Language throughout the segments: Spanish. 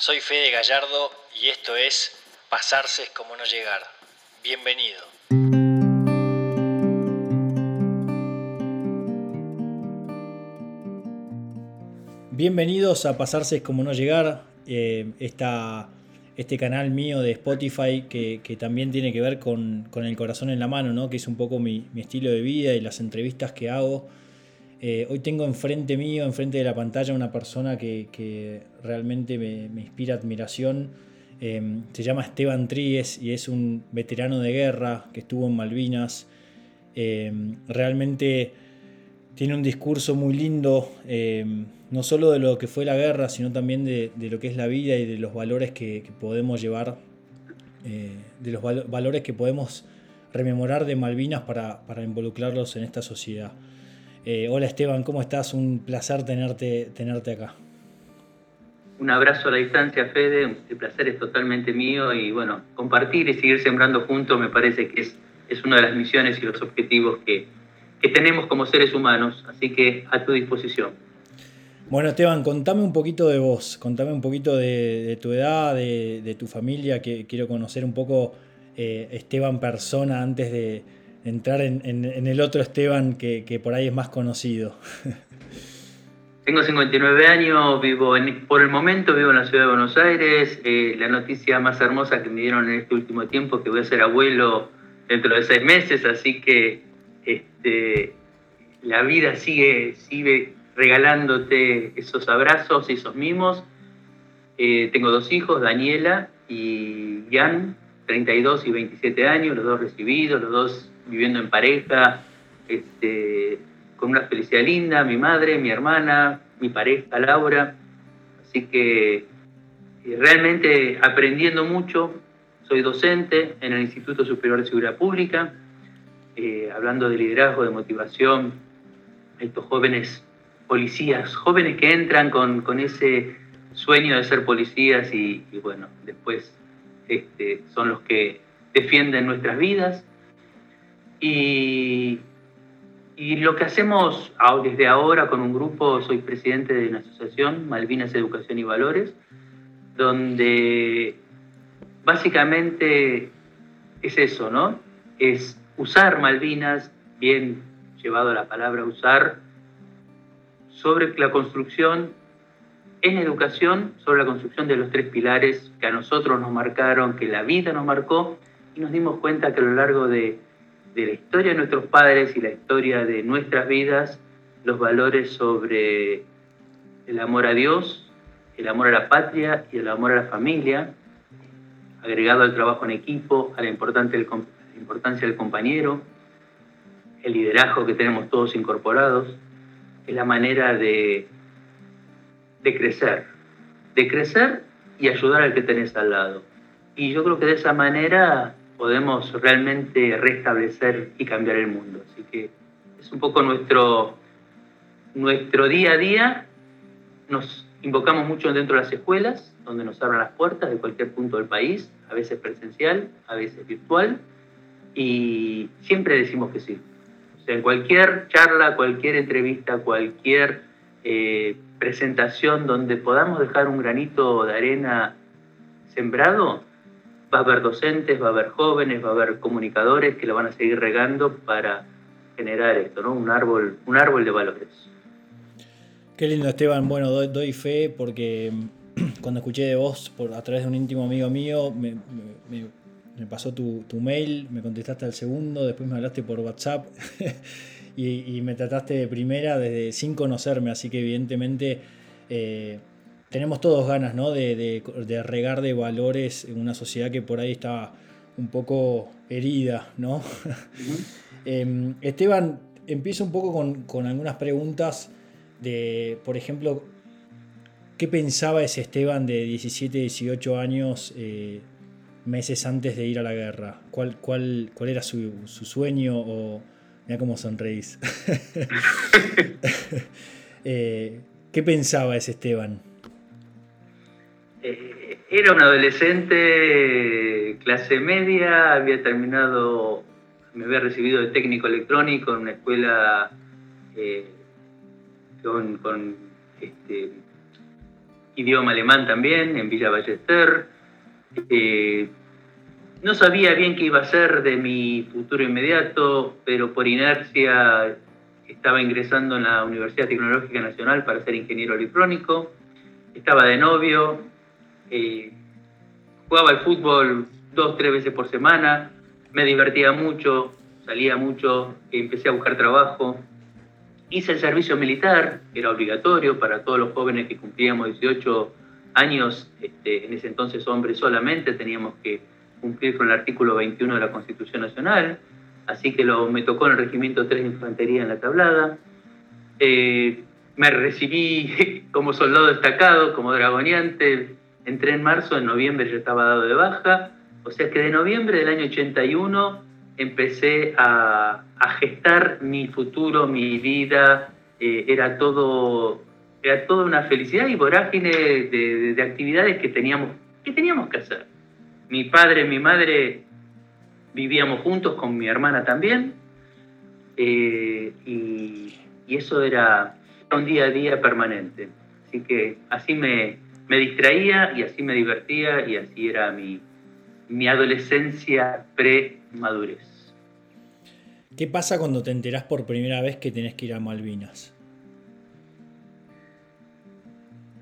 Soy Fede Gallardo y esto es Pasarse es como no llegar. Bienvenido. Bienvenidos a Pasarse es como no llegar. Eh, este canal mío de Spotify que, también tiene que ver con, el corazón en la mano, ¿no? que es un poco mi, estilo de vida y las entrevistas que hago. Eh, hoy tengo enfrente mío, enfrente de la pantalla, una persona que, realmente me, inspira admiración. Em, se llama Esteban Tríes y es un veterano de guerra que estuvo en Malvinas. Em, realmente tiene un discurso muy lindo, em, no solo de lo que fue la guerra, sino también de, lo que es la vida y de los valores que, podemos llevar, eh, de los valores que podemos rememorar de Malvinas para, para involucrarlos en esta sociedad. Eh, hola Esteban, ¿cómo estás? Un placer tenerte, tenerte acá. Un abrazo a la distancia, Fede. El placer es totalmente mío y bueno, compartir y seguir sembrando juntos me parece que es, es una de las misiones y los objetivos que, tenemos como seres humanos. Así que a tu disposición. Bueno, Esteban, contame un poquito de vos, contame un poquito de, tu edad, de, tu familia, que quiero conocer un poco eh, Esteban persona antes de, entrar en, el otro Esteban que, por ahí es más conocido. Tengo 59 años, vivo por el momento vivo en la ciudad de Buenos Aires. Eh, la noticia más hermosa que me dieron en este último tiempo es que voy a ser abuelo dentro de seis meses, así que este, la vida sigue, sigue regalándote esos abrazos y esos mimos. Eh, tengo dos hijos, Daniela y Jan, 32 y 27 años, los dos recibidos, los dos viviendo en pareja, este, con una felicidad linda, mi madre, mi hermana, mi pareja Laura. Así que eh, realmente aprendiendo mucho, soy docente en el Instituto Superior de Seguridad Pública, eh, hablando de liderazgo, de motivación, estos jóvenes policías, jóvenes que entran con, ese sueño de ser policías y, bueno, después este, son los que defienden nuestras vidas y, lo que hacemos desde ahora con un grupo, soy presidente de una asociación, Malvinas Educación y Valores, donde básicamente es eso, ¿no? Es usar Malvinas, bien llevado a la palabra usar, sobre la construcción en educación, sobre la construcción de los tres pilares que a nosotros nos marcaron, que la vida nos marcó, y nos dimos cuenta que a lo largo de de la historia de nuestros padres y la historia de nuestras vidas, los valores sobre el amor a Dios, el amor a la patria y el amor a la familia, agregado al trabajo en equipo, a la importancia del compañero, el liderazgo que tenemos todos incorporados, es la manera de, de crecer, de crecer y ayudar al que tenés al lado. Y yo creo que de esa manera podemos realmente restablecer y cambiar el mundo. Así que es un poco nuestro, nuestro día a día. Nos invocamos mucho dentro de las escuelas, donde nos abran las puertas de cualquier punto del país, a veces presencial, a veces virtual, y siempre decimos que sí. O sea, en cualquier charla, cualquier entrevista, cualquier eh, presentación donde podamos dejar un granito de arena sembrado, va a haber docentes, va a haber jóvenes, va a haber comunicadores que lo van a seguir regando para generar esto, ¿no? Un árbol, un árbol de valores. Qué lindo, Esteban. Bueno, doy, fe porque cuando escuché de vos a través de un íntimo amigo mío, me, pasó tu, mail, me contestaste al segundo, después me hablaste por WhatsApp y, me trataste de primera desde sin conocerme, así que evidentemente eh, tenemos todos ganas ¿no? de, regar de valores en una sociedad que por ahí está un poco herida. ¿no? Em, Esteban, empiezo un poco con, algunas preguntas de, por ejemplo, ¿qué pensaba ese Esteban de 17, 18 años eh, meses antes de ir a la guerra? ¿Cuál, cuál, cuál era su, sueño? O, mira cómo sonreís. Eh, ¿Qué pensaba ese Esteban? Eh, era un adolescente clase media, había terminado, me había recibido de técnico electrónico en una escuela eh, con, este, idioma alemán también en Villa Ballester. Eh, no sabía bien qué iba a ser de mi futuro inmediato, pero por inercia estaba ingresando en la Universidad Tecnológica Nacional para ser ingeniero electrónico. Estaba de novio, eh, jugaba al fútbol dos, tres veces por semana, me divertía mucho, salía mucho, empecé a buscar trabajo. Hice el servicio militar, era obligatorio para todos los jóvenes que cumplíamos 18 años, este, en ese entonces hombres solamente, teníamos que cumplir con el artículo 21 de la Constitución Nacional, así que lo, me tocó en el Regimiento 3 de Infantería en la Tablada. Eh, me recibí como soldado destacado, como dragoneante, entré en marzo, en noviembre ya estaba dado de baja, o sea que de noviembre del año 81 empecé a, gestar mi futuro, mi vida, eh, era todo era toda una felicidad y vorágine de, de, actividades que teníamos, que teníamos que hacer. Mi padre y mi madre vivíamos juntos con mi hermana también, eh, y, eso era un día a día permanente. Así que así me, me distraía y así me divertía y así era mi, mi adolescencia pre-madurez. ¿Qué pasa cuando te enterás por primera vez que tenés que ir a Malvinas?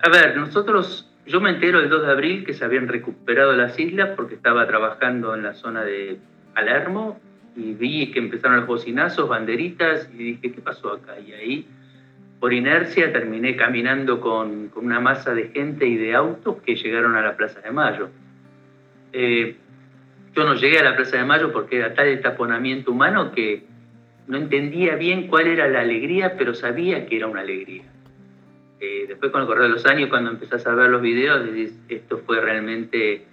A ver, nosotros yo me entero el 2 de abril que se habían recuperado las islas porque estaba trabajando en la zona de Palermo y vi que empezaron los bocinazos, banderitas y dije, ¿qué pasó acá? Y ahí, por inercia, terminé caminando con, una masa de gente y de autos que llegaron a la Plaza de Mayo. Eh, yo no llegué a la Plaza de Mayo porque era tal el taponamiento humano que no entendía bien cuál era la alegría, pero sabía que era una alegría. Eh, después con el correr de los años, cuando empezás a ver los videos, decís, esto fue realmente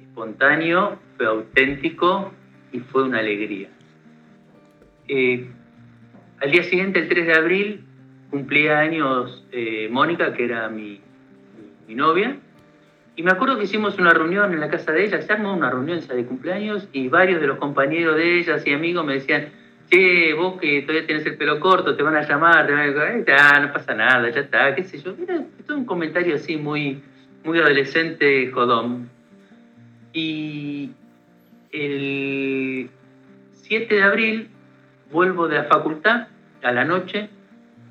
espontáneo, fue auténtico y fue una alegría. Eh, al día siguiente, el 3 de abril, cumplía años eh, Mónica, que era mi, novia, y me acuerdo que hicimos una reunión en la casa de ella, se armó una reunión de cumpleaños y varios de los compañeros de ella y amigos me decían, che, vos que todavía tienes el pelo corto, te van a llamar, te van a decir, ah, no pasa nada, ya está, qué sé yo. Era todo un comentario así muy, muy adolescente, jodón. Y el 7 de abril vuelvo de la facultad a la noche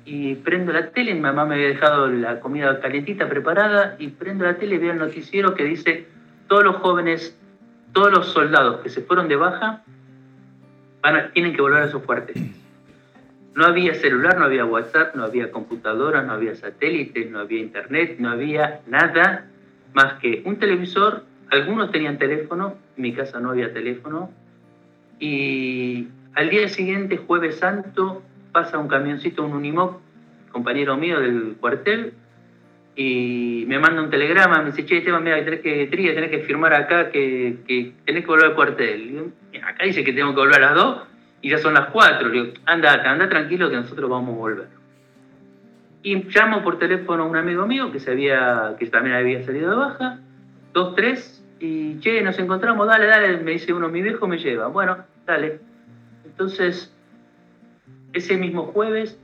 y prendo la tele, mi mamá me había dejado la comida calientita preparada y prendo la tele y veo el noticiero que dice todos los jóvenes, todos los soldados que se fueron de baja tienen que volver a sus cuarteles. No había celular, no había WhatsApp, no había computadora, no había satélite, no había internet, no había nada más que un televisor. Algunos tenían teléfono, en mi casa no había teléfono. Y al día siguiente, jueves santo, pasa un camioncito, un Unimog, compañero mío del cuartel, y me manda un telegrama, me dice, che, Esteban, mira, tenés que, tenés que firmar acá que, que, tenés que volver al cuartel. acá dice que tengo que volver a las dos y ya son las cuatro. Le digo, anda, anda tranquilo que nosotros vamos a volver. Y llamo por teléfono a un amigo mío que, se había, que también había salido de baja, dos, tres, y che, nos encontramos, dale, dale, me dice uno, mi viejo me lleva. Bueno, dale. Entonces, ese mismo jueves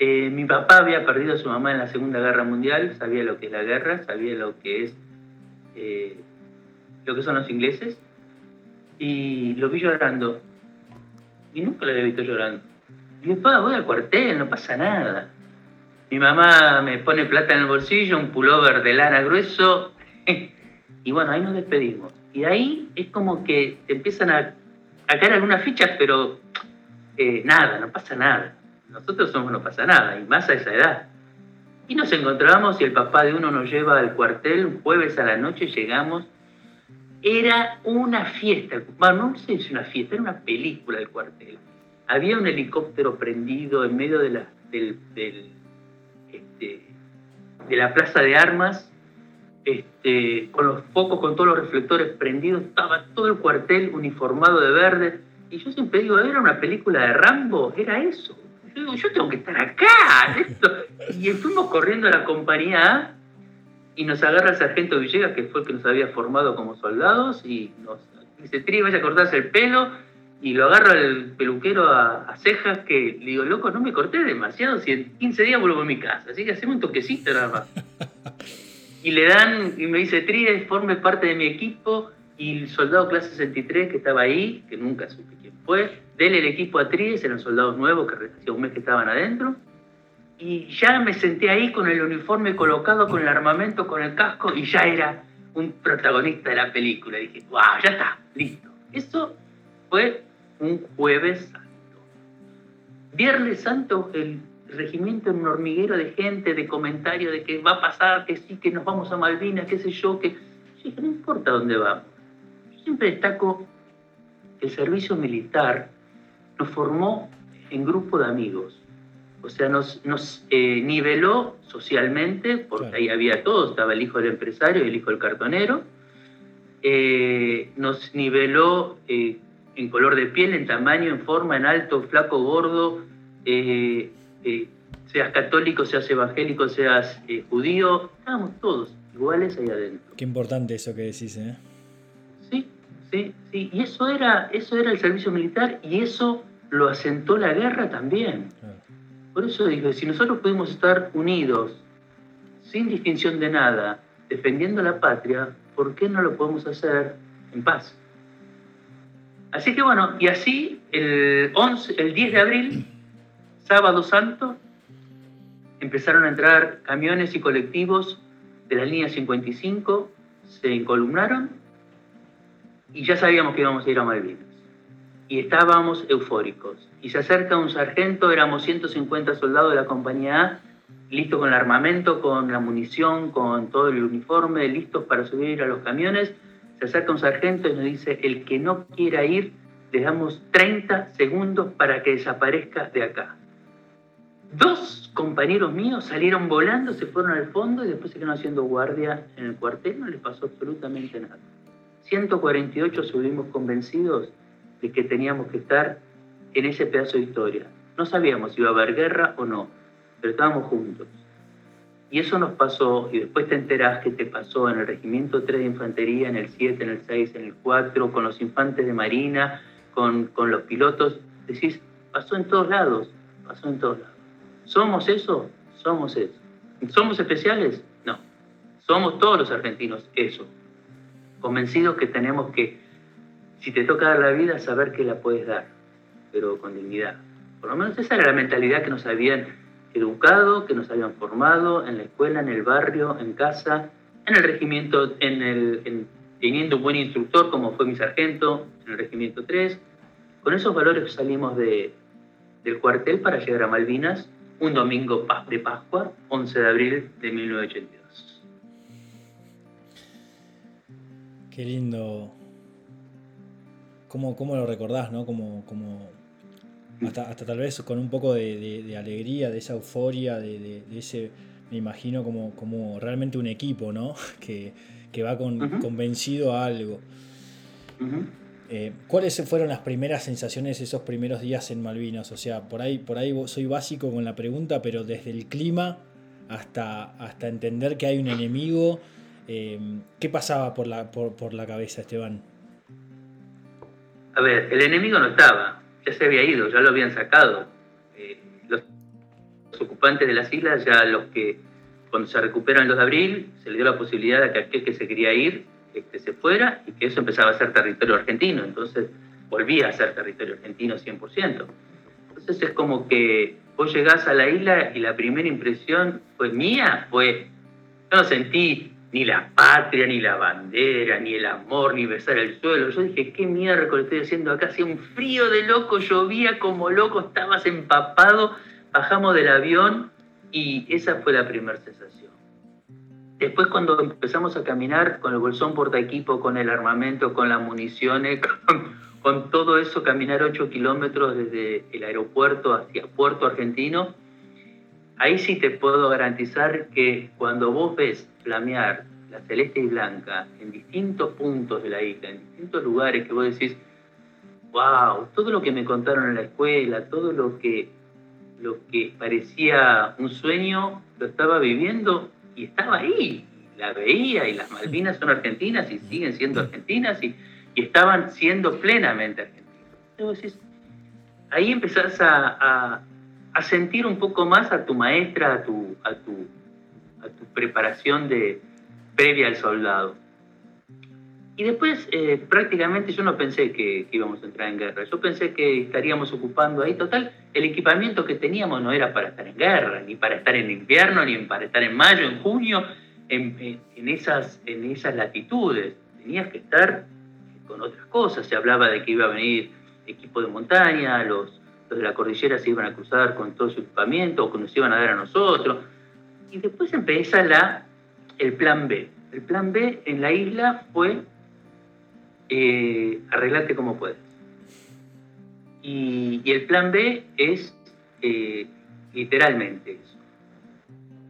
eh, mi papá había perdido a su mamá en la Segunda Guerra Mundial, sabía lo que es la guerra, sabía lo que es eh, lo que son los ingleses, y lo vi llorando. Y nunca lo había visto llorando. Y papá, voy al cuartel, no pasa nada. Mi mamá me pone plata en el bolsillo, un pullover de lana grueso, y bueno, ahí nos despedimos. Y ahí es como que te empiezan a, caer algunas fichas, pero nada, no pasa nada nosotros somos no pasa nada, y más a esa edad. Y nos encontramos y el papá de uno nos lleva al cuartel, un jueves a la noche llegamos. Era una fiesta, bueno, no sé si una fiesta, era una película del cuartel. Había un helicóptero prendido en medio de la, este, de la plaza de armas, este, con los focos, con todos los reflectores prendidos, estaba todo el cuartel uniformado de verde. Y yo siempre digo, ¿era una película de Rambo? Era eso yo tengo que estar acá. Y fuimos corriendo a la compañía A y nos agarra el sargento Villegas, que fue el que nos había formado como soldados, y nos dice, Tri, vaya a cortarse el pelo y lo agarro al peluquero a, cejas que le digo, loco, no me corté demasiado, si en 15 días vuelvo a mi casa, así que hacemos un toquecito nada más. y le dan, y me dice, Tríes, forme parte de mi equipo, y el soldado clase 63 que estaba ahí, que nunca supe fue, dele el equipo a Tríes, eran soldados nuevos que hacía un mes que estaban adentro, y ya me senté ahí con el uniforme colocado, con el armamento, con el casco, y ya era un protagonista de la película. Dije, wow, ya está, listo. Eso fue un jueves santo. Viernes santo, el regimiento en un hormiguero de gente, de comentarios de que va a pasar, que sí, que nos vamos a Malvinas, qué sé yo, que sí, no importa dónde vamos. Yo siempre destaco el servicio militar nos formó en grupo de amigos. O sea, nos, nos eh, niveló socialmente, porque ahí había todo, estaba el hijo del empresario y el hijo del cartonero. Eh, nos niveló eh, en color de piel, en tamaño, en forma, en alto, flaco, gordo, seas católico, seas evangélico, seas judío, estábamos todos iguales ahí adentro. Qué importante eso que decís, ¿eh? Sí, sí. Y eso era, eso era el servicio militar y eso lo asentó la guerra también. Por eso dije, si nosotros podemos estar unidos, sin distinción de nada, defendiendo la patria, ¿por qué no lo podemos hacer en paz? Así que bueno, y así el, 11, el 10 de abril, sábado santo, empezaron a entrar camiones y colectivos de la línea 55, se encolumnaron y ya sabíamos que íbamos a ir a Malvinas. Y estábamos eufóricos. Y se acerca un sargento, éramos 150 soldados de la compañía A, listos con el armamento, con la munición, con todo el uniforme, listos para subir a los camiones se acerca un sargento y nos dice, el que no quiera ir, le damos 30 segundos para que desaparezca de acá. Dos compañeros míos salieron volando, se fueron al fondo y después se quedaron haciendo guardia en el cuartel, no les pasó absolutamente nada. 148 subimos convencidos de que teníamos que estar en ese pedazo de historia. No sabíamos si iba a haber guerra o no, pero estábamos juntos. Y eso nos pasó, y después te enterás que te pasó en el Regimiento 3 de Infantería, en el 7, en el 6, en el 4, con los infantes de Marina, con, con los pilotos. Decís, pasó en todos lados, pasó en todos lados. ¿Somos eso? Somos eso. ¿Somos especiales? No. Somos todos los argentinos eso. Convencidos que tenemos que, si te toca dar la vida, saber que la puedes dar, pero con dignidad. Por lo menos esa era la mentalidad que nos habían educado, que nos habían formado en la escuela, en el barrio, en casa, en el regimiento, teniendo un buen instructor como fue mi sargento en el regimiento 3. Con esos valores salimos de, del cuartel para llegar a Malvinas un domingo de Pascua, 11 de abril de 1982. Qué lindo. ¿Cómo, cómo lo recordás, no? Como, como hasta, tal vez con un poco de, alegría, de esa euforia, de, ese, me imagino como, como realmente un equipo, ¿no? Que, va convencido a algo. Eh, ¿Cuáles fueron las primeras sensaciones esos primeros días en Malvinas? O sea, por ahí, por ahí soy básico con la pregunta, pero desde el clima hasta, hasta entender que hay un enemigo, eh, ¿qué pasaba por la, por, por la cabeza, Esteban? A ver, el enemigo no estaba ya se había ido, ya lo habían sacado. Eh, los, ocupantes de las islas, ya los que cuando se recuperan 2 de abril, se le dio la posibilidad de que aquel que se quería ir este, se fuera y que eso empezaba a ser territorio argentino. Entonces volvía a ser territorio argentino 100%. Entonces es como que vos llegás a la isla y la primera impresión fue mía, fue, yo no sentí ni la patria, ni la bandera, ni el amor, ni besar el suelo. Yo dije, ¿qué miércoles estoy haciendo acá? Hacía un frío de loco, llovía como loco, estabas empapado. Bajamos del avión y esa fue la primera sensación. Después cuando empezamos a caminar con el bolsón porta equipo, con el armamento, con las municiones, con, todo eso, caminar 8 kilómetros desde el aeropuerto hacia Puerto Argentino, ahí sí te puedo garantizar que cuando vos ves flamear la celeste y blanca en distintos puntos de la isla, en distintos lugares que vos decís, wow, todo lo que me contaron en la escuela, todo lo que, lo que parecía un sueño, lo estaba viviendo y estaba ahí, la veía y las Malvinas son argentinas y siguen siendo argentinas y, y estaban siendo plenamente argentinas. ahí empezás a, sentir un poco más a tu maestra, a tu, a tu, a tu preparación de, previa al soldado. Y después eh, prácticamente yo no pensé que, íbamos a entrar en guerra, yo pensé que estaríamos ocupando ahí, total, el equipamiento que teníamos no era para estar en guerra, ni para estar en invierno, ni para estar en mayo, en junio, en, esas, en esas latitudes, tenías que estar con otras cosas, se hablaba de que iba a venir equipo de montaña, los, los de la cordillera se iban a cruzar con todo su equipamiento, o que nos iban a dar a nosotros, y después empieza la, el plan B. El plan B en la isla fue eh, arreglarte como puedes. Y, el plan B es eh, literalmente eso.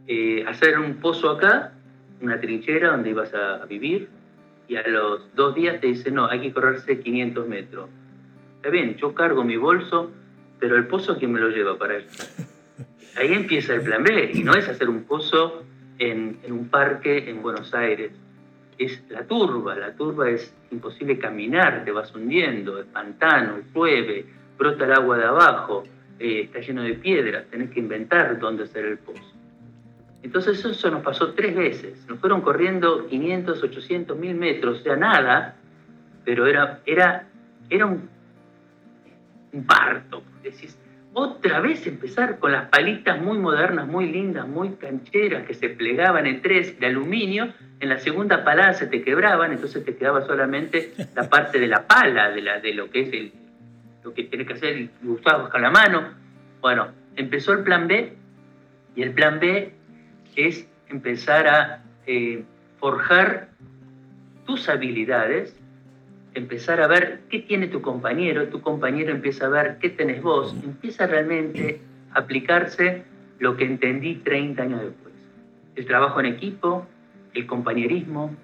Eh, hacer un pozo acá, una trinchera donde ibas a, vivir, y a los dos días te dicen, no, hay que correrse 500 metros. Está bien, yo cargo mi bolso, pero el pozo, ¿quién me lo lleva para allá? Ahí empieza el plan B, y no es hacer un pozo en un parque en Buenos Aires, es la turba. La turba es imposible caminar, te vas hundiendo, es pantano, llueve, brota el agua de abajo, eh, está lleno de piedras, tenés que inventar dónde hacer el pozo. Entonces eso nos pasó tres veces. Nos fueron corriendo 500, 800, 1000 metros, o sea, nada, pero era, era, era un, un parto. Decís, otra vez empezar con las palitas muy modernas, muy lindas, muy cancheras, que se plegaban en tres de aluminio, en la segunda palada se te quebraban, entonces te quedaba solamente la parte de la pala, de, la, de lo que es el, lo que tienes que hacer y usabas con la mano. Bueno, empezó el plan B, y el plan B es empezar a eh, forjar tus habilidades empezar a ver qué tiene tu compañero, tu compañero empieza a ver qué tenés vos, empieza realmente a aplicarse lo que entendí 30 años después. El trabajo en equipo, el compañerismo,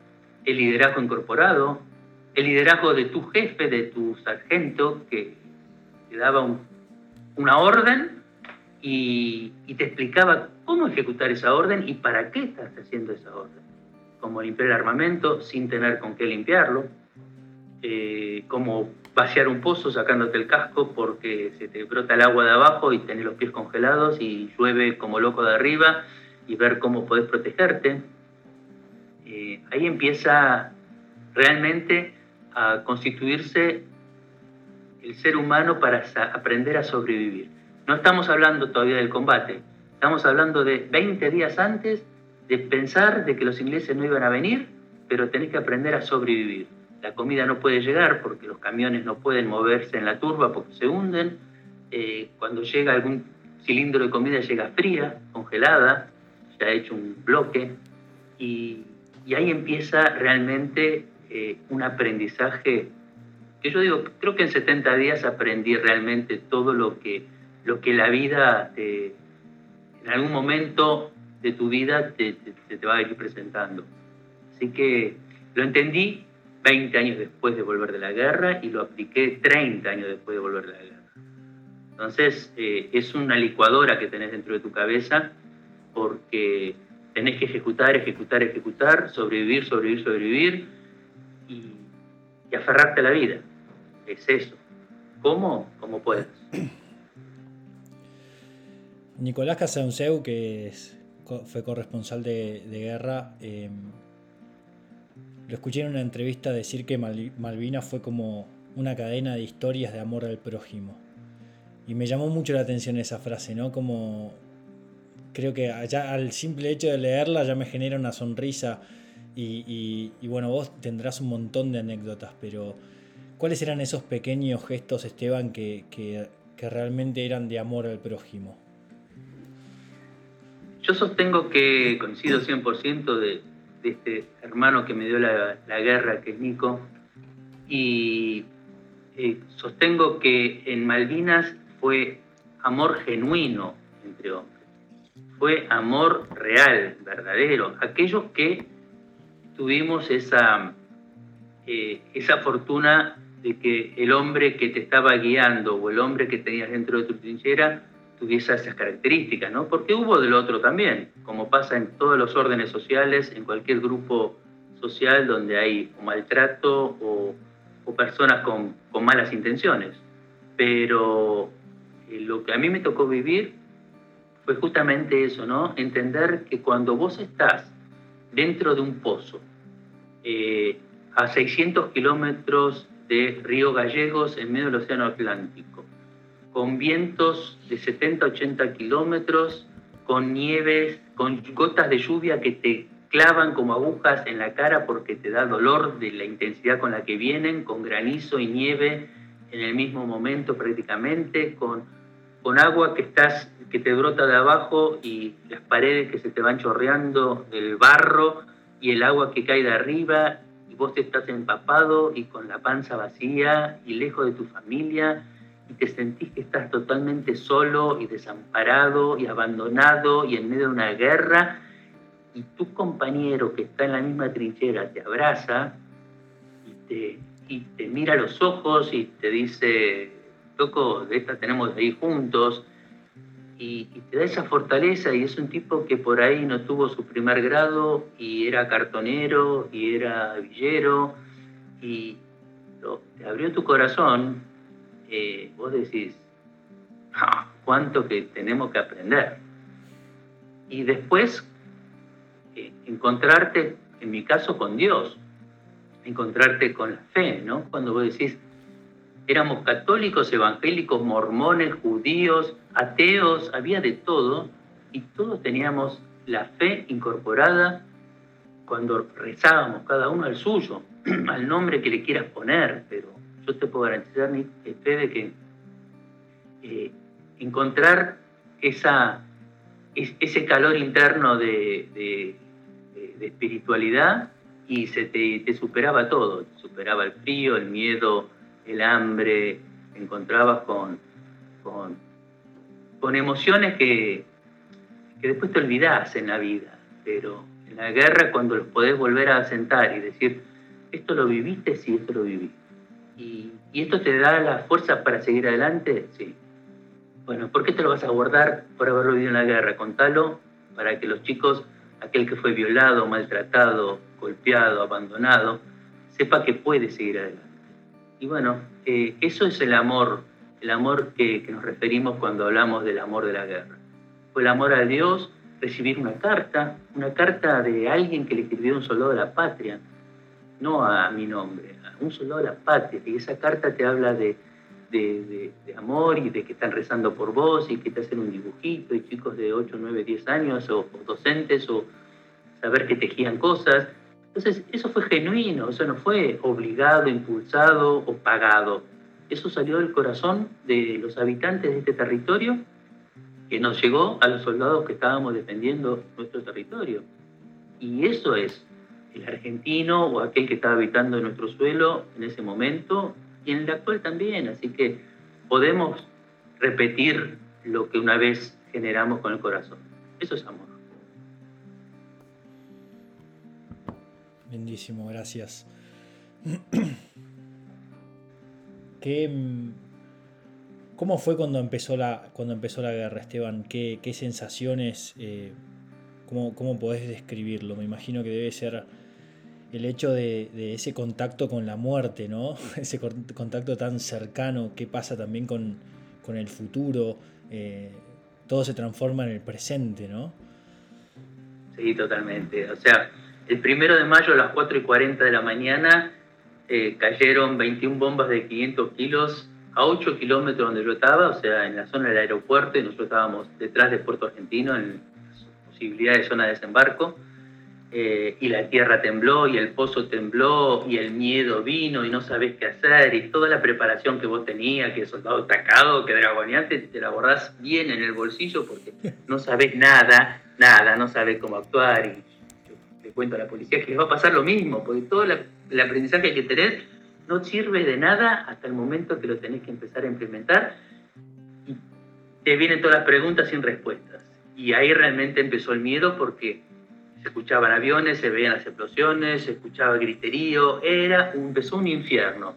el liderazgo incorporado, el liderazgo de tu jefe, de tu sargento, que te daba una orden y, y, te explicaba cómo ejecutar esa orden y para qué estás haciendo esa orden. Como limpiar el armamento sin tener con qué limpiarlo, eh, vaciar un pozo sacándote el casco porque se te brota el agua de abajo y tenés los pies congelados y llueve como loco de arriba y ver cómo podés protegerte. Eh, ahí empieza realmente a constituirse el ser humano para aprender a sobrevivir. No estamos hablando todavía del combate, estamos hablando de 20 días antes de pensar de que los ingleses no iban a venir, pero tenés que aprender a sobrevivir la comida no puede llegar porque los camiones no pueden moverse en la turba porque se hunden. Eh, cuando llega algún cilindro de comida llega fría, congelada, ya ha hecho un bloque y, ahí empieza realmente eh, un aprendizaje que yo digo, creo que en 70 días aprendí realmente todo lo que, lo que la vida en algún momento de tu vida te, te va a ir presentando. Así que lo entendí 20 años después de volver de la guerra y lo apliqué 30 años después de volver de la guerra. Entonces, eh, es una licuadora que tenés dentro de tu cabeza porque tenés que ejecutar, ejecutar, ejecutar, sobrevivir, sobrevivir, sobrevivir y, aferrarte a la vida. Es eso. ¿Cómo? Como puedas. Nicolás Casaunceu, que fue corresponsal de, guerra, eh, lo escuché en una entrevista decir que Malvinas fue como una cadena de historias de amor al prójimo. Y me llamó mucho la atención esa frase, ¿no? Como creo que al simple hecho de leerla ya me genera una sonrisa y, bueno, vos tendrás un montón de anécdotas, pero ¿cuáles eran esos pequeños gestos, Esteban, que, que, que realmente eran de amor al prójimo? Yo sostengo que coincido 100% de, de este hermano que me dio la, guerra, que es Nico, y eh, sostengo que en Malvinas fue amor genuino entre hombres, fue amor real, verdadero, aquellos que tuvimos esa, eh, esa fortuna de que el hombre que te estaba guiando o el hombre que tenías dentro de tu trinchera tuviese esas características, ¿no? Porque hubo del otro también, como pasa en todos los órdenes sociales, en cualquier grupo social donde hay maltrato o, personas con, malas intenciones. pero eh, lo que a mí me tocó vivir fue justamente eso, ¿no? Entender que cuando vos estás dentro de un pozo, eh, a 600 kilómetros de Río Gallegos en medio del Océano Atlántico, con vientos de 70-80 kilómetros, con nieves, con gotas de lluvia que te clavan como agujas en la cara porque te da dolor de la intensidad con la que vienen, con granizo y nieve en el mismo momento prácticamente, con, con agua que, estás, que te brota de abajo y las paredes que se te van chorreando del barro y el agua que cae de arriba y vos te estás empapado y con la panza vacía y lejos de tu familia y te sentís que estás totalmente solo y desamparado y abandonado y en medio de una guerra y tu compañero que está en la misma trinchera te abraza y te, y te mira a los ojos y te dice, loco, de esta tenemos ahí juntos, y, te da esa fortaleza y es un tipo que por ahí no tuvo su primer grado y era cartonero y era villero y te abrió tu corazón, vos decís, ah, cuánto que tenemos que aprender. Y después eh, encontrarte, en mi caso, con Dios, encontrarte con la fe, ¿no? Cuando vos decís, éramos católicos, evangélicos, mormones, judíos, ateos, había de todo, y todos teníamos la fe incorporada cuando rezábamos cada uno al suyo, al nombre que le quieras poner, pero yo te puedo garantizar, mi fe, de que eh, encontrar esa, ese calor interno de, espiritualidad y se te, superaba todo, te superaba el frío, el miedo, el hambre, te encontrabas con, con, emociones que, que después te olvidás en la vida, pero en la guerra cuando los podés volver a sentar y decir, esto lo viviste, sí, esto lo viví. Y, esto te da la fuerza para seguir adelante, sí. Bueno, ¿por qué te lo vas a guardar por haberlo vivido en la guerra? Contalo para que los chicos, aquel que fue violado, maltratado, golpeado, abandonado, sepa que puede seguir adelante. Y bueno, eh, eso es el amor, el amor que, nos referimos cuando hablamos del amor de la guerra. Fue el amor a Dios, recibir una carta, una carta de alguien que le escribió un soldado de la patria, no a mi nombre, un soldado de la patria, y esa carta te habla de, de, de, amor y de que están rezando por vos y que te hacen un dibujito y chicos de 8, 9, 10 años o, o docentes o saber que tejían cosas entonces, eso fue genuino, eso no fue obligado, impulsado o pagado. Eso salió del corazón de los habitantes de este territorio que nos llegó a los soldados que estábamos defendiendo nuestro territorio. Y eso es el argentino o aquel que estaba habitando nuestro suelo en ese momento y en el actual también. Así que podemos repetir lo que una vez generamos con el corazón. Eso es amor. Lindísimo, gracias. ¿Qué, mm, ¿Cómo fue cuando empezó la, cuando empezó la guerra, Esteban? ¿Qué, qué sensaciones, eh, cómo, cómo, podés describirlo? Me imagino que debe ser el hecho de, ese contacto con la muerte, ¿no? Ese contacto tan cercano, qué pasa también con, el futuro, eh, todo se transforma en el presente, ¿no? Sí, totalmente. O sea, el primero de mayo a las 4 y 40 de la mañana eh, cayeron 21 bombas de 500 kilos a 8 kilómetros donde yo estaba, o sea, en la zona del aeropuerto, y nosotros estábamos detrás de Puerto Argentino en posibilidad de zona de desembarco. Eh, y la tierra tembló y el pozo tembló y el miedo vino y no sabés qué hacer y toda la preparación que vos tenías, que soldado atacado, que dragoneante, te la guardás bien en el bolsillo porque no sabés nada, nada, no sabés cómo actuar y cuento a la policía que les va a pasar lo mismo, porque todo el aprendizaje que tenés no sirve de nada hasta el momento que lo tenés que empezar a implementar y te vienen todas las preguntas sin respuestas. Y ahí realmente empezó el miedo porque se escuchaban aviones, se veían las explosiones, se escuchaba griterío, era, empezó un infierno.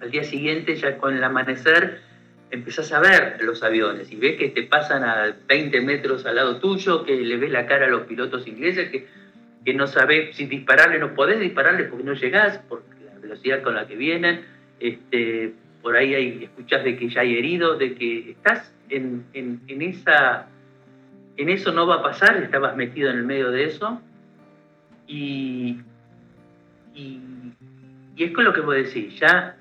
Al día siguiente, ya con el amanecer, empezás a ver los aviones y ves que te pasan a 20 metros al lado tuyo, que le ves la cara a los pilotos ingleses, que no sabés si dispararle, no podés dispararle porque no llegás, por la velocidad con la que vienen. Este, por ahí hay, escuchas de que ya hay heridos, de que estás en, en, esa, en eso no va a pasar, estabas metido en el medio de eso. Y, y, es con lo que puedo decir, ya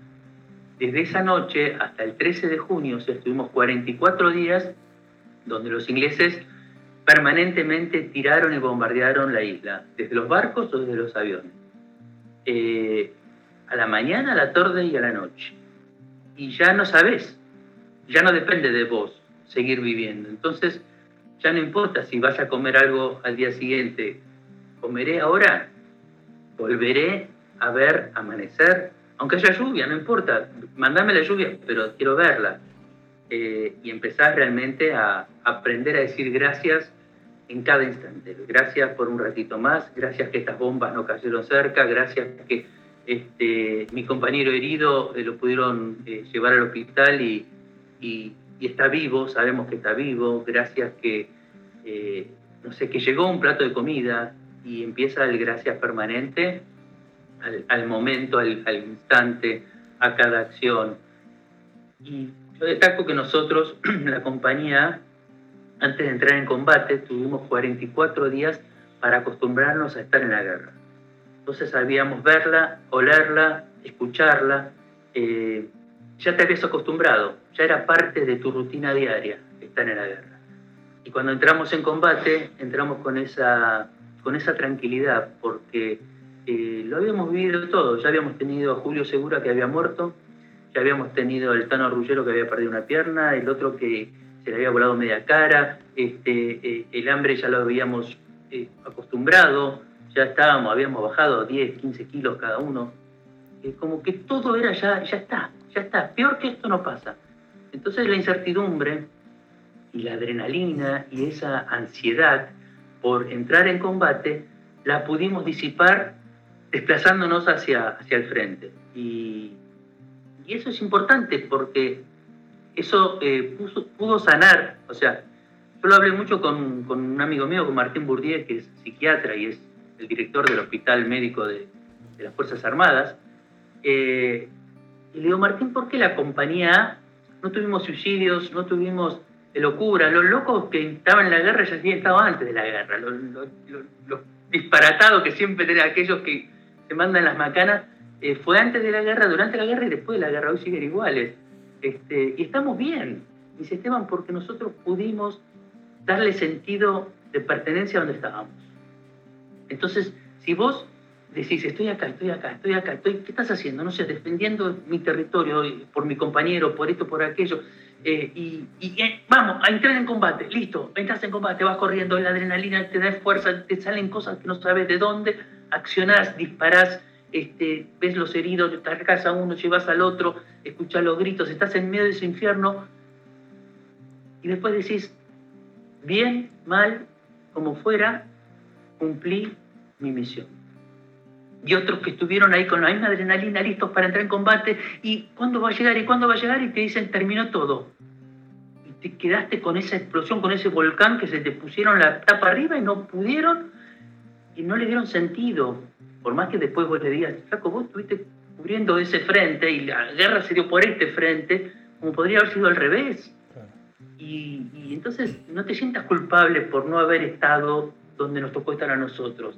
desde esa noche hasta el 13 de junio, estuvimos 44 días donde los ingleses permanentemente tiraron y bombardearon la isla, desde los barcos o desde los aviones. Eh, a la mañana, a la tarde y a la noche. Y ya no sabes, ya no depende de vos seguir viviendo. Entonces, ya no importa si vas a comer algo al día siguiente, comeré ahora, volveré a ver amanecer aunque haya lluvia, no importa, mandame la lluvia, pero quiero verla. Eh, y empezar realmente a aprender a decir gracias en cada instante. Gracias por un ratito más, gracias que estas bombas no cayeron cerca, gracias que este, mi compañero herido eh, lo pudieron eh, llevar al hospital y, está vivo, sabemos que está vivo, gracias que, no sé, que llegó un plato de comida y empieza el gracias permanente al, momento, al, instante, a cada acción. Y yo destaco que nosotros, la compañía, antes de entrar en combate, tuvimos 44 días para acostumbrarnos a estar en la guerra. Entonces sabíamos verla, olerla, escucharla. Eh, ya te habías acostumbrado, ya era parte de tu rutina diaria estar en la guerra. Y cuando entramos en combate, entramos con esa, con esa tranquilidad, porque eh, lo habíamos vivido todo. Ya habíamos tenido a Julio Segura que había muerto, ya habíamos tenido al Tano Rullero que había perdido una pierna, el otro que se le había volado media cara, este, eh, el hambre ya lo habíamos eh, acostumbrado, ya estábamos, habíamos bajado 10, 15 kilos cada uno. como que todo era ya, ya está, ya está. Peor que esto no pasa. Entonces la incertidumbre y la adrenalina y esa ansiedad por entrar en combate la pudimos disipar desplazándonos hacia, hacia el frente. Y, eso es importante porque eso eh, pudo sanar, o sea, yo lo hablé mucho con, con, un amigo mío, con Martín Bourdieu, que es psiquiatra y es el director del Hospital Médico de, de las Fuerzas Armadas. Eh, y le digo, Martín, ¿por qué la compañía no tuvimos suicidios, no tuvimos locura? Los locos que estaban en la guerra ya habían estado antes de la guerra. Los, disparatados que siempre tienen aquellos que se mandan las macanas, eh, fue antes de la guerra, durante la guerra y después de la guerra, hoy siguen iguales. Este, y estamos bien, dice Esteban, porque nosotros pudimos darle sentido de pertenencia a donde estábamos. Entonces, si vos decís, estoy acá, estoy acá, estoy acá, estoy, ¿qué estás haciendo? No sé, defendiendo mi territorio por mi compañero, por esto, por aquello. Eh, y, eh, vamos, a entrar en combate, listo, entras en combate, vas corriendo, la adrenalina te da fuerza, te salen cosas que no sabes de dónde, accionás, disparás, este, ves los heridos, cargas a uno, llevas al otro, escuchas los gritos, estás en medio de ese infierno y después decís, bien, mal, como fuera, cumplí mi misión. Y otros que estuvieron ahí con la misma adrenalina, listos para entrar en combate, y cuándo va a llegar, y cuándo va a llegar, y te dicen, terminó todo. Y te quedaste con esa explosión, con ese volcán que se te pusieron la tapa arriba y no pudieron y no le dieron sentido. Por más que después vos le digas, Flaco, vos estuviste cubriendo ese frente y la guerra se dio por este frente, como podría haber sido al revés. Y, entonces no te sientas culpable por no haber estado donde nos tocó estar a nosotros.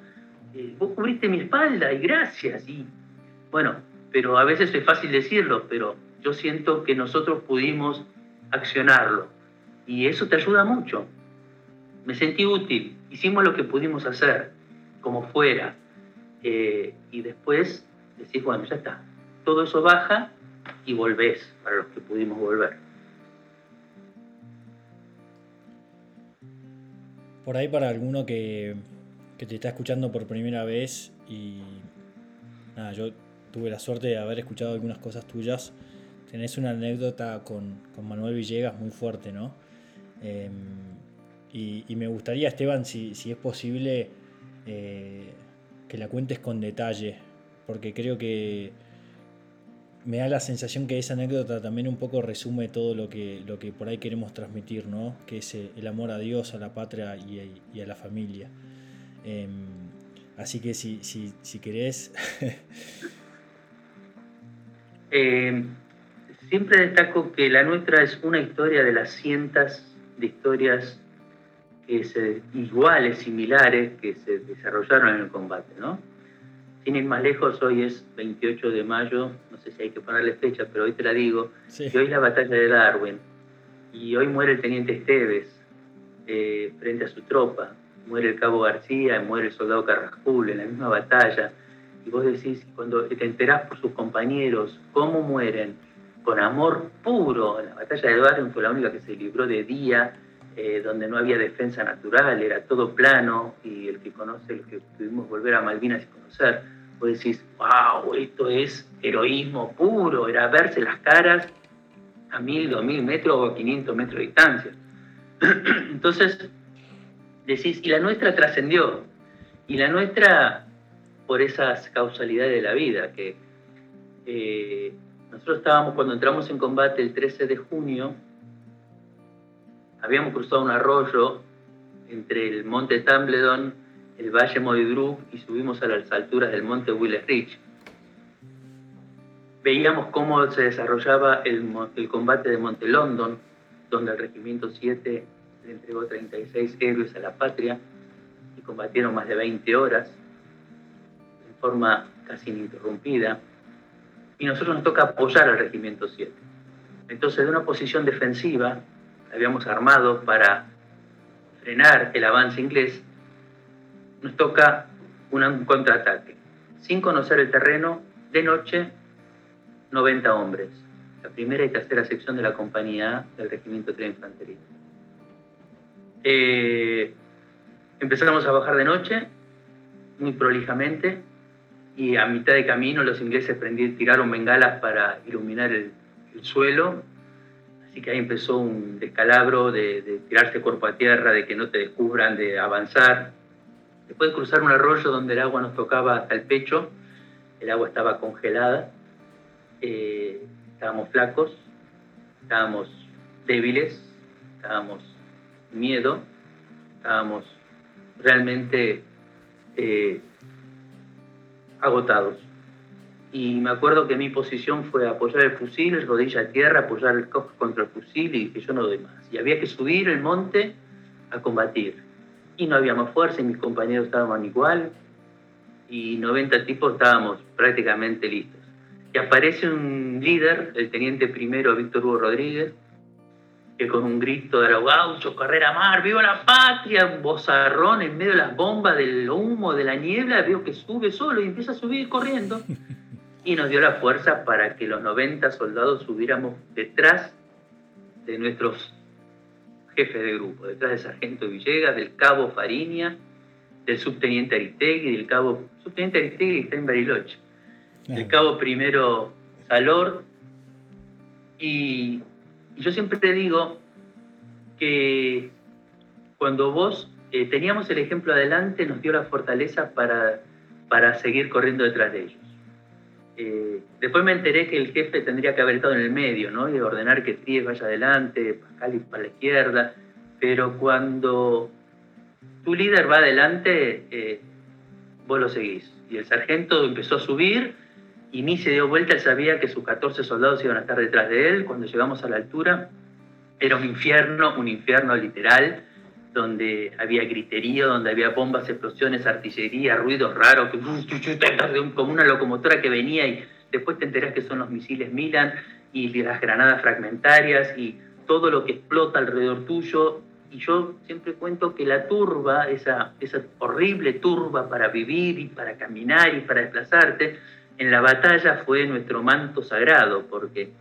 Eh, vos cubriste mi espalda y gracias. Y bueno, pero a veces es fácil decirlo, pero yo siento que nosotros pudimos accionarlo. Y eso te ayuda mucho. Me sentí útil, hicimos lo que pudimos hacer como fuera, eh, y después decís, bueno, ya está, todo eso baja y volvés para los que pudimos volver. Por ahí para alguno que, te está escuchando por primera vez y nada, yo tuve la suerte de haber escuchado algunas cosas tuyas. Tenés una anécdota con, Manuel Villegas muy fuerte, ¿no? Em, y, me gustaría, Esteban, si, si es posible, eh, que la cuentes con detalle, porque creo que me da la sensación que esa anécdota también un poco resume todo lo que, lo que por ahí queremos transmitir, ¿no? que es el amor a Dios, a la patria y, a la familia. Em, así que si, si, querés... Em, siempre destaco que la nuestra es una historia de las cientos de historias que se, iguales, similares, que se desarrollaron en el combate, ¿no? Sin ir más lejos, hoy es 28 de mayo, no sé si hay que ponerle fecha, pero hoy te la digo, y hoy es la batalla de Darwin, y hoy muere el teniente Esteves eh, frente a su tropa, muere el cabo García, muere el soldado Carrascul en la misma batalla, y vos decís, cuando te enterás por sus compañeros, cómo mueren, con amor puro, la batalla de Darwin fue la única que se libró de día, eh, donde no había defensa natural, era todo plano, y el que conoce, el que pudimos volver a Malvinas y conocer, vos decís, wow, esto es heroísmo puro, era verse las caras a mil, dos mil metros o a 500 metros de distancia. Entonces, decís, y la nuestra trascendió, y la nuestra por esas causalidades de la vida, que eh, nosotros estábamos, cuando entramos en combate el 13 de junio, habíamos cruzado un arroyo entre el monte Tumbledon, el valle Moidru y subimos a las alturas del monte Willis Ridge. Veíamos cómo se desarrollaba el, combate de Monte London, donde el Regimiento 7 le entregó 36 héroes a la patria y combatieron más de 20 horas en forma casi ininterrumpida. Y nosotros nos toca apoyar al Regimiento 7. Entonces, de una posición defensiva, habíamos armado para frenar el avance inglés, nos toca un contraataque. Sin conocer el terreno, de noche, 90 hombres, la primera y tercera sección de la compañía del Regimiento de Infantería. Eh, empezamos a bajar de noche, muy prolijamente, y a mitad de camino los ingleses prendieron, tiraron bengalas para iluminar el suelo Así que ahí empezó un descalabro de, tirarse cuerpo a tierra, de que no te descubran, de avanzar. Después de cruzar un arroyo donde el agua nos tocaba hasta el pecho, el agua estaba congelada, eh, estábamos flacos, estábamos débiles, estábamos miedo, estábamos realmente eh, agotados y me acuerdo que mi posición fue apoyar el fusil, rodilla a tierra, apoyar el cojo contra el fusil y que yo no doy más. Y había que subir el monte a combatir. Y no había más fuerza y mis compañeros estaban igual y 90 tipos estábamos prácticamente listos. Y aparece un líder, el teniente primero Víctor Hugo Rodríguez, que con un grito de la gaucho, carrera mar, viva la patria, un bozarrón en medio de las bombas, del humo, de la niebla, veo que sube solo y empieza a subir corriendo. y nos dio la fuerza para que los 90 soldados subiéramos detrás de nuestros jefes de grupo, detrás del sargento Villegas, del cabo Fariña, del subteniente Aristegui, del cabo subteniente Aristegui está en Bariloche, del cabo primero Salor, y, yo siempre te digo que cuando vos eh, teníamos el ejemplo adelante, nos dio la fortaleza para, para seguir corriendo detrás de ellos. Eh, después me enteré que el jefe tendría que haber estado en el medio, ¿no? Y ordenar que Tries vaya adelante, Pascal para la izquierda. Pero cuando tu líder va adelante, eh, vos lo seguís. Y el sargento empezó a subir y ni se dio vuelta, él sabía que sus 14 soldados iban a estar detrás de él. Cuando llegamos a la altura, era un infierno, un infierno literal donde había griterío, donde había bombas, explosiones, artillería, ruidos raros, como una locomotora que venía y después te enterás que son los misiles Milan y las granadas fragmentarias y todo lo que explota alrededor tuyo. Y yo siempre cuento que la turba, esa, esa horrible turba para vivir y para caminar y para desplazarte, en la batalla fue nuestro manto sagrado, porque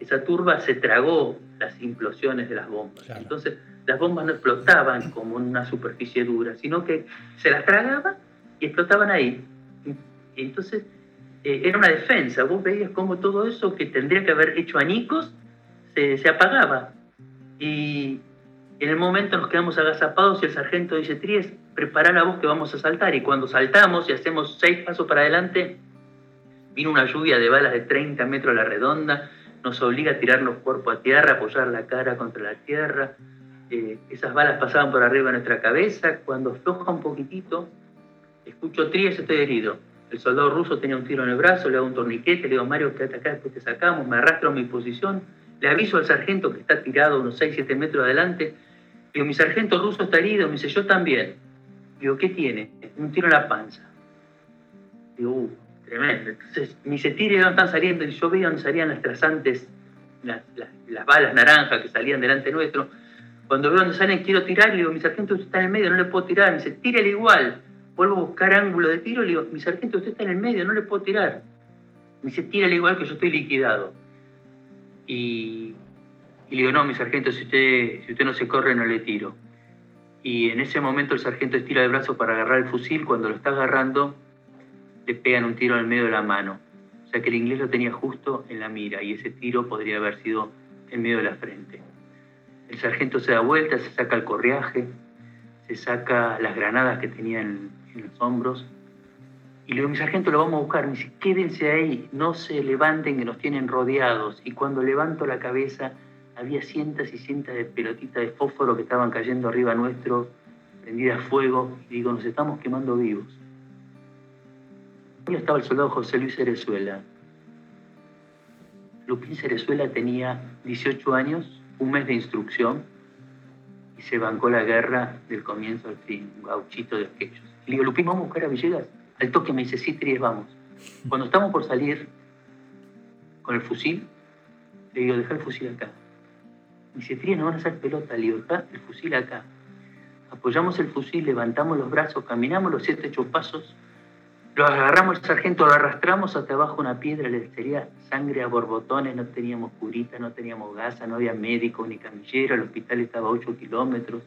esa turba se tragó las implosiones de las bombas. Entonces, las bombas no explotaban como en una superficie dura, sino que se las tragaban y explotaban ahí. Y entonces eh, era una defensa, vos veías cómo todo eso que tendría que haber hecho añicos se, se apagaba. Y en el momento nos quedamos agazapados y el sargento dice, Tries, prepara la voz que vamos a saltar. Y cuando saltamos y hacemos seis pasos para adelante, vino una lluvia de balas de 30 metros a la redonda, nos obliga a tirarnos cuerpo a tierra, apoyar la cara contra la tierra. Eh, esas balas pasaban por arriba de nuestra cabeza, cuando afloja un poquitito, escucho trías, estoy herido. El soldado ruso tenía un tiro en el brazo, le hago un torniquete, le digo, Mario, quédate acá, después te sacamos, me arrastro a mi posición, le aviso al sargento que está tirado unos 6, 7 metros adelante, digo, mi sargento ruso está herido, me dice, yo también. Digo, ¿qué tiene? Un tiro en la panza. Digo, uh, tremendo. Entonces, dice, tire, ¿dónde están saliendo? Y yo veía dónde salían las trazantes, las, las balas naranjas que salían delante nuestro. Cuando veo dónde salen, quiero tirar, le digo, mi sargento usted está en el medio, no le puedo tirar. Me dice, tírele igual. Vuelvo a buscar ángulo de tiro, le digo, mi sargento usted está en el medio, no le puedo tirar. Me dice, tírale igual que yo estoy liquidado. Y, le digo, no, mi sargento, si usted, si usted no se corre, no le tiro. Y en ese momento el sargento estira el brazo para agarrar el fusil. Cuando lo está agarrando, le pegan un tiro el medio de la mano. O sea que el inglés lo tenía justo en la mira y ese tiro podría haber sido en medio de la frente. El sargento se da vuelta, se saca el correaje, se saca las granadas que tenía en, los hombros. Y le mi sargento, lo vamos a buscar. Me dice, quédense ahí, no se levanten que nos tienen rodeados. Y cuando levanto la cabeza, había cientos y cientos de pelotitas de fósforo que estaban cayendo arriba nuestro, prendidas fuego. Y digo, nos estamos quemando vivos. Hoy estaba el soldado José Luis Cerezuela. Lupín Cerezuela tenía 18 años un mes de instrucción y se bancó la guerra del comienzo al fin, un gauchito de aquellos. Le digo, Lupín, ¿vamos a buscar a Villegas? Al toque me dice, sí, Tries, vamos. Cuando estamos por salir con el fusil, le digo, deja el fusil acá. Me dice, Tries, no van a hacer pelota. Le digo, deja el fusil acá. Apoyamos el fusil, levantamos los brazos, caminamos los siete, ocho pasos lo agarramos el sargento, lo arrastramos hasta abajo una piedra, le salía sangre a borbotones, no teníamos curita, no teníamos gasa, no había médico ni camillero, el hospital estaba a 8 kilómetros.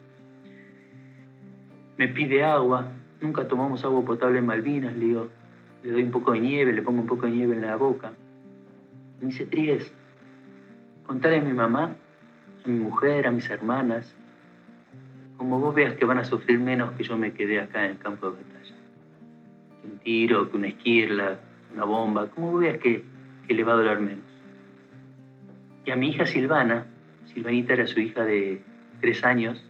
Me pide agua, nunca tomamos agua potable en Malvinas, le digo, le doy un poco de nieve, le pongo un poco de nieve en la boca. Me dice, Tríguez, contale a mi mamá, a mi mujer, a mis hermanas, como vos veas que van a sufrir menos que yo me quedé acá en el campo de un tiro, que una esquirla, una bomba, ¿cómo veas que, que le va a doler menos? Y a mi hija Silvana, Silvanita era su hija de tres años,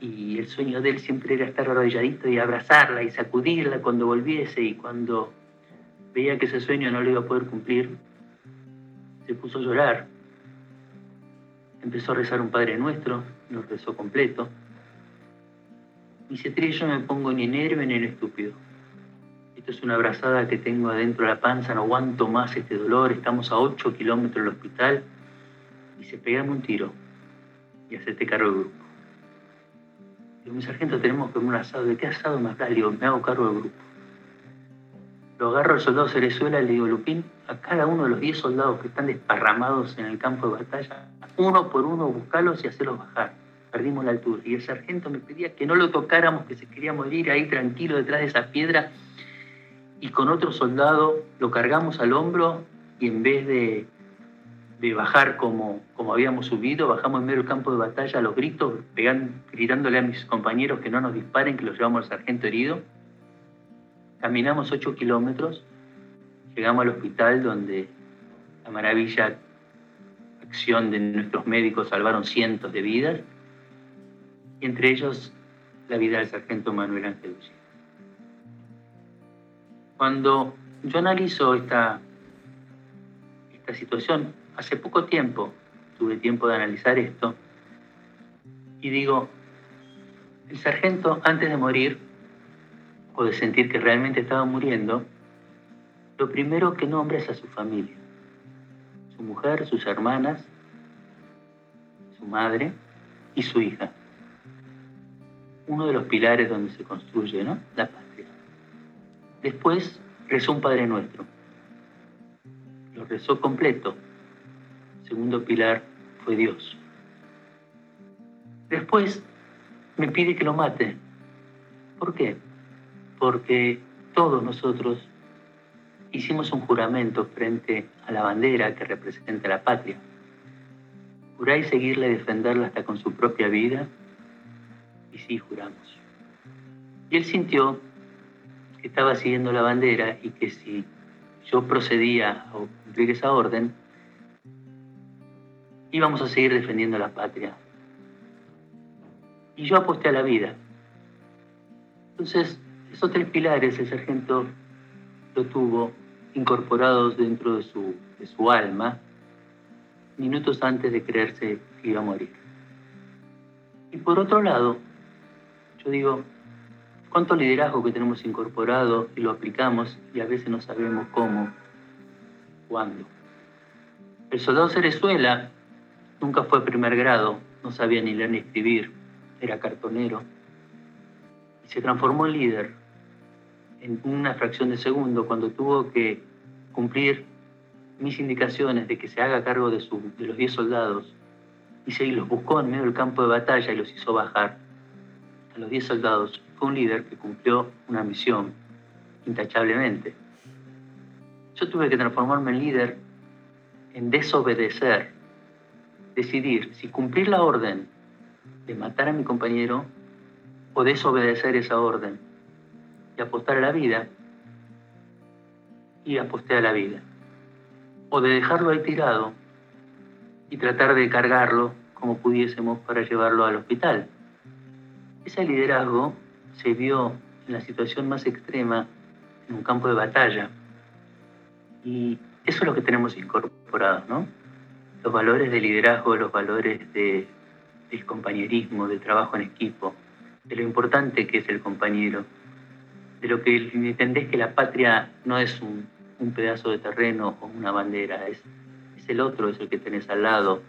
y el sueño de él siempre era estar arrodilladito y abrazarla y sacudirla cuando volviese, y cuando veía que ese sueño no le iba a poder cumplir, se puso a llorar. Empezó a rezar un Padre Nuestro, lo rezó completo. Y se yo me pongo ni en héroe ni en estúpido. Esto es una abrazada que tengo adentro de la panza, no aguanto más este dolor, estamos a 8 kilómetros del hospital. Y se pegame un tiro y hacete cargo del grupo. Digo, mi sargento, tenemos que un asado. ¿De qué asado me hablas? Digo, me hago cargo del grupo. Lo agarro al soldado Cerezuela y le digo, Lupín, a cada uno de los 10 soldados que están desparramados en el campo de batalla, uno por uno buscarlos y hacerlos bajar. Perdimos la altura. Y el sargento me pedía que no lo tocáramos, que se quería morir ahí tranquilo detrás de esa piedra y con otro soldado lo cargamos al hombro y en vez de, bajar como, como habíamos subido, bajamos en medio del campo de batalla a los gritos, gritándole a mis compañeros que no nos disparen, que los llevamos al sargento herido. Caminamos ocho kilómetros, llegamos al hospital donde la maravilla acción de nuestros médicos salvaron cientos de vidas, y entre ellos la vida del sargento Manuel Ángel cuando yo analizo esta, esta situación, hace poco tiempo tuve tiempo de analizar esto, y digo, el sargento antes de morir, o de sentir que realmente estaba muriendo, lo primero que nombra es a su familia, su mujer, sus hermanas, su madre y su hija. Uno de los pilares donde se construye ¿no? la paz. Después rezó un Padre Nuestro. Lo rezó completo. segundo pilar fue Dios. Después me pide que lo mate. ¿Por qué? Porque todos nosotros hicimos un juramento frente a la bandera que representa la patria. Juráis seguirla y defenderla hasta con su propia vida. Y sí, juramos. Y él sintió estaba siguiendo la bandera y que si yo procedía a cumplir esa orden, íbamos a seguir defendiendo la patria. Y yo aposté a la vida. Entonces, esos tres pilares el sargento lo tuvo incorporado dentro de su, de su alma minutos antes de creerse que iba a morir. Y por otro lado, yo digo, cuánto liderazgo que tenemos incorporado y lo aplicamos y a veces no sabemos cómo, cuándo. El soldado Cerezuela nunca fue primer grado, no sabía ni leer ni escribir, era cartonero. Y se transformó en líder en una fracción de segundo cuando tuvo que cumplir mis indicaciones de que se haga cargo de, de los 10 soldados. Y se los buscó en medio del campo de batalla y los hizo bajar a los 10 soldados. Fue un líder que cumplió una misión intachablemente. Yo tuve que transformarme en líder en desobedecer, decidir si cumplir la orden de matar a mi compañero o desobedecer esa orden y apostar a la vida y aposté a la vida o de dejarlo ahí tirado y tratar de cargarlo como pudiésemos para llevarlo al hospital. Ese liderazgo se vio en la situación más extrema en un campo de batalla. Y eso es lo que tenemos incorporado, ¿no? Los valores de liderazgo, los valores de, del compañerismo, del trabajo en equipo, de lo importante que es el compañero, de lo que entendés que la patria no es un, un pedazo de terreno o una bandera, es, es el otro, es el que tenés al lado,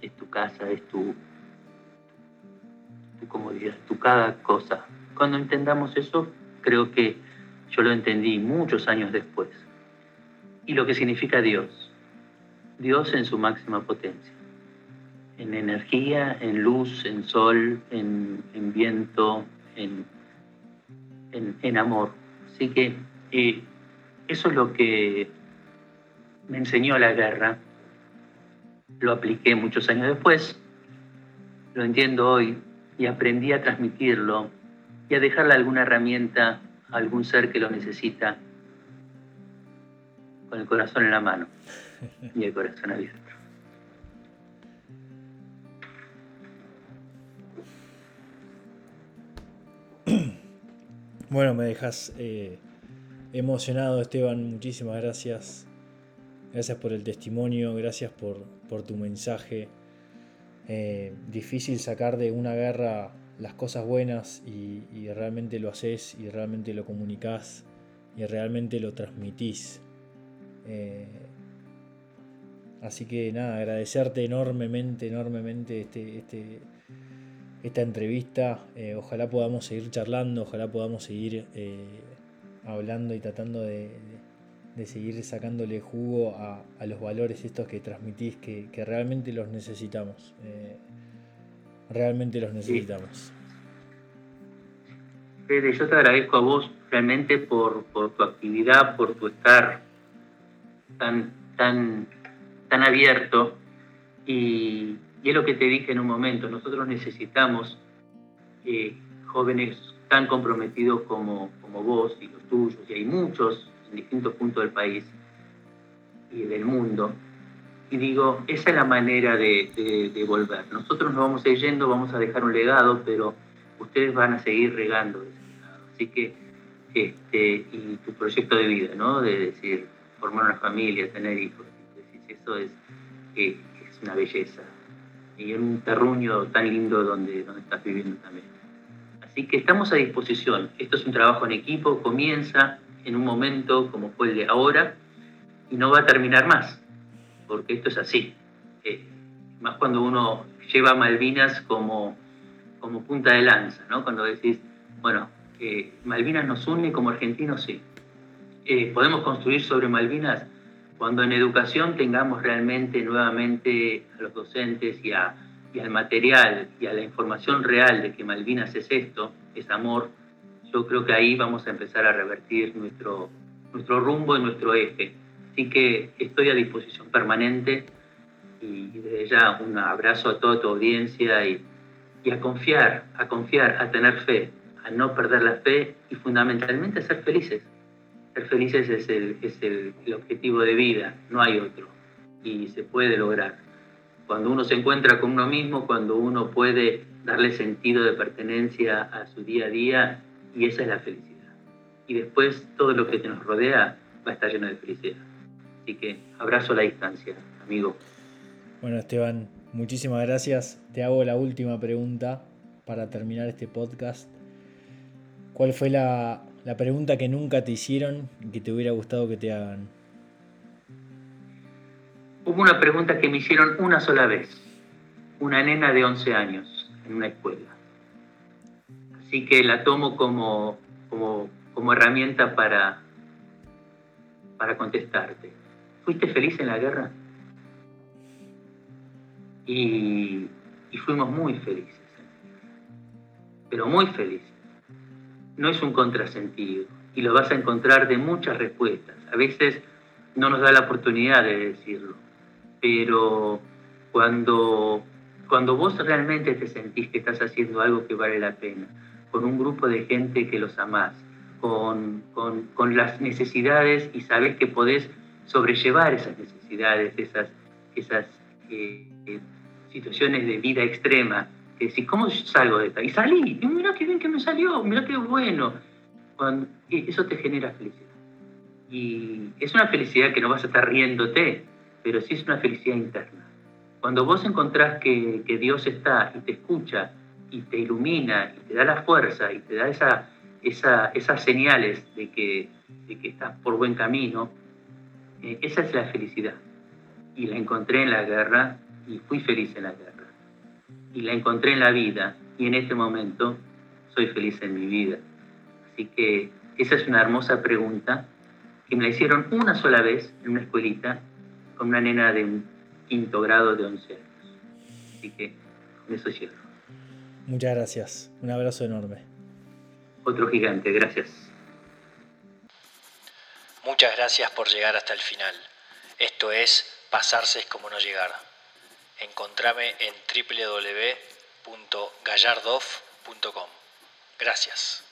es tu casa, es tu, tu comodidad, tu cada cosa. Cuando entendamos eso, creo que yo lo entendí muchos años después. Y lo que significa Dios. Dios en su máxima potencia. En energía, en luz, en sol, en, viento, en, en, amor. Así que eh, eso es lo que me enseñó la guerra. Lo apliqué muchos años después, lo entiendo hoy y aprendí a transmitirlo y a dejarle alguna herramienta a algún ser que lo necesita con el corazón en la mano y el corazón abierto. Bueno, me dejas eh, emocionado, Esteban. Muchísimas gracias. Gracias por el testimonio, gracias por, por tu mensaje. Eh, difícil sacar de una guerra las cosas buenas y, realmente lo haces y realmente lo comunicas y realmente lo transmitís. Eh, así que nada, agradecerte enormemente, enormemente este, este, esta entrevista. Eh, ojalá podamos seguir charlando, ojalá podamos seguir hablando y tratando de, seguir sacándole jugo a, los valores estos que transmitís, que, realmente los necesitamos. Eh, realmente los necesitamos. Fede, yo te agradezco a vos realmente por, tu actividad, por tu estar tan, tan, tan abierto. Y, es lo que te dije en un momento, nosotros necesitamos eh, jóvenes tan comprometidos como, como vos y los tuyos, y hay muchos en distintos puntos del país y del mundo. Y digo, esa es la manera de, volver. Nosotros nos vamos ir yendo, vamos a dejar un legado, pero ustedes van a seguir regando ese legado. Así que, este, y tu proyecto de vida, ¿no? De decir, formar una familia, tener hijos. Eso es, es una belleza. Y en un terruño tan lindo donde, donde estás viviendo también. Así que estamos a disposición. Esto es un trabajo en equipo, comienza en un momento como fue el de ahora y no va a terminar más, porque esto es así. Eh, más cuando uno lleva Malvinas como, como punta de lanza, ¿no? Cuando decís, bueno, Malvinas nos une como argentinos, sí. Eh, podemos construir sobre Malvinas cuando en educación tengamos realmente nuevamente a los docentes y a y al material y a la información real de que Malvinas es esto, es amor, yo creo que ahí vamos a empezar a revertir nuestro, nuestro rumbo y nuestro eje. Así que estoy a disposición permanente y desde ya un abrazo a toda tu audiencia y, y a confiar, a confiar, a tener fe, a no perder la fe y fundamentalmente a ser felices. Ser felices es el, es el, el objetivo de vida, no hay otro y se puede lograr cuando uno se encuentra con uno mismo, cuando uno puede darle sentido de pertenencia a su día a día, y esa es la felicidad. y después todo lo que te nos rodea va a estar lleno de felicidad. Así que abrazo a la distancia, amigo. Bueno, Esteban, muchísimas gracias. Te hago la última pregunta para terminar este podcast. ¿Cuál fue la, la pregunta que nunca te hicieron y que te hubiera gustado que te hagan? Hubo una pregunta que me hicieron una sola vez, una nena de 11 años en una escuela. Así que la tomo como, como, herramienta para, para contestarte. ¿Fuiste feliz en la guerra? Y, y fuimos muy felices, pero muy felices. No es un contrasentido y lo vas a encontrar de muchas respuestas. A veces no nos da la oportunidad de decirlo pero cuando, cuando vos realmente te sentís que estás haciendo algo que vale la pena, con un grupo de gente que los amás, con, con, las necesidades y sabes que podés sobrellevar esas necesidades, esas, esas eh, eh, situaciones de vida extrema, que decís, ¿cómo salgo de esta? Y salí, y mira qué bien que me salió, mira qué bueno. Cuando, eso te genera felicidad. Y es una felicidad que no vas a estar riéndote, pero sí es una felicidad interna. Cuando vos encontrás que, Dios está y te escucha y te ilumina y te da la fuerza y te da esa, esas señales de que, que estás por buen camino, eh, esa es la felicidad. Y la encontré en la guerra y fui feliz en la guerra. Y la encontré en la vida y en este momento soy feliz en mi vida. Así que esa es una hermosa pregunta que me la hicieron una sola vez en una escuelita con una nena de un quinto grado de 11 años. Así que con eso cierro. Muchas gracias. Un abrazo enorme. Otro gigante, gracias. Muchas gracias por llegar hasta el final. Esto es Pasarse es como no llegar. Encontrame en www.gallardoff.com. Gracias.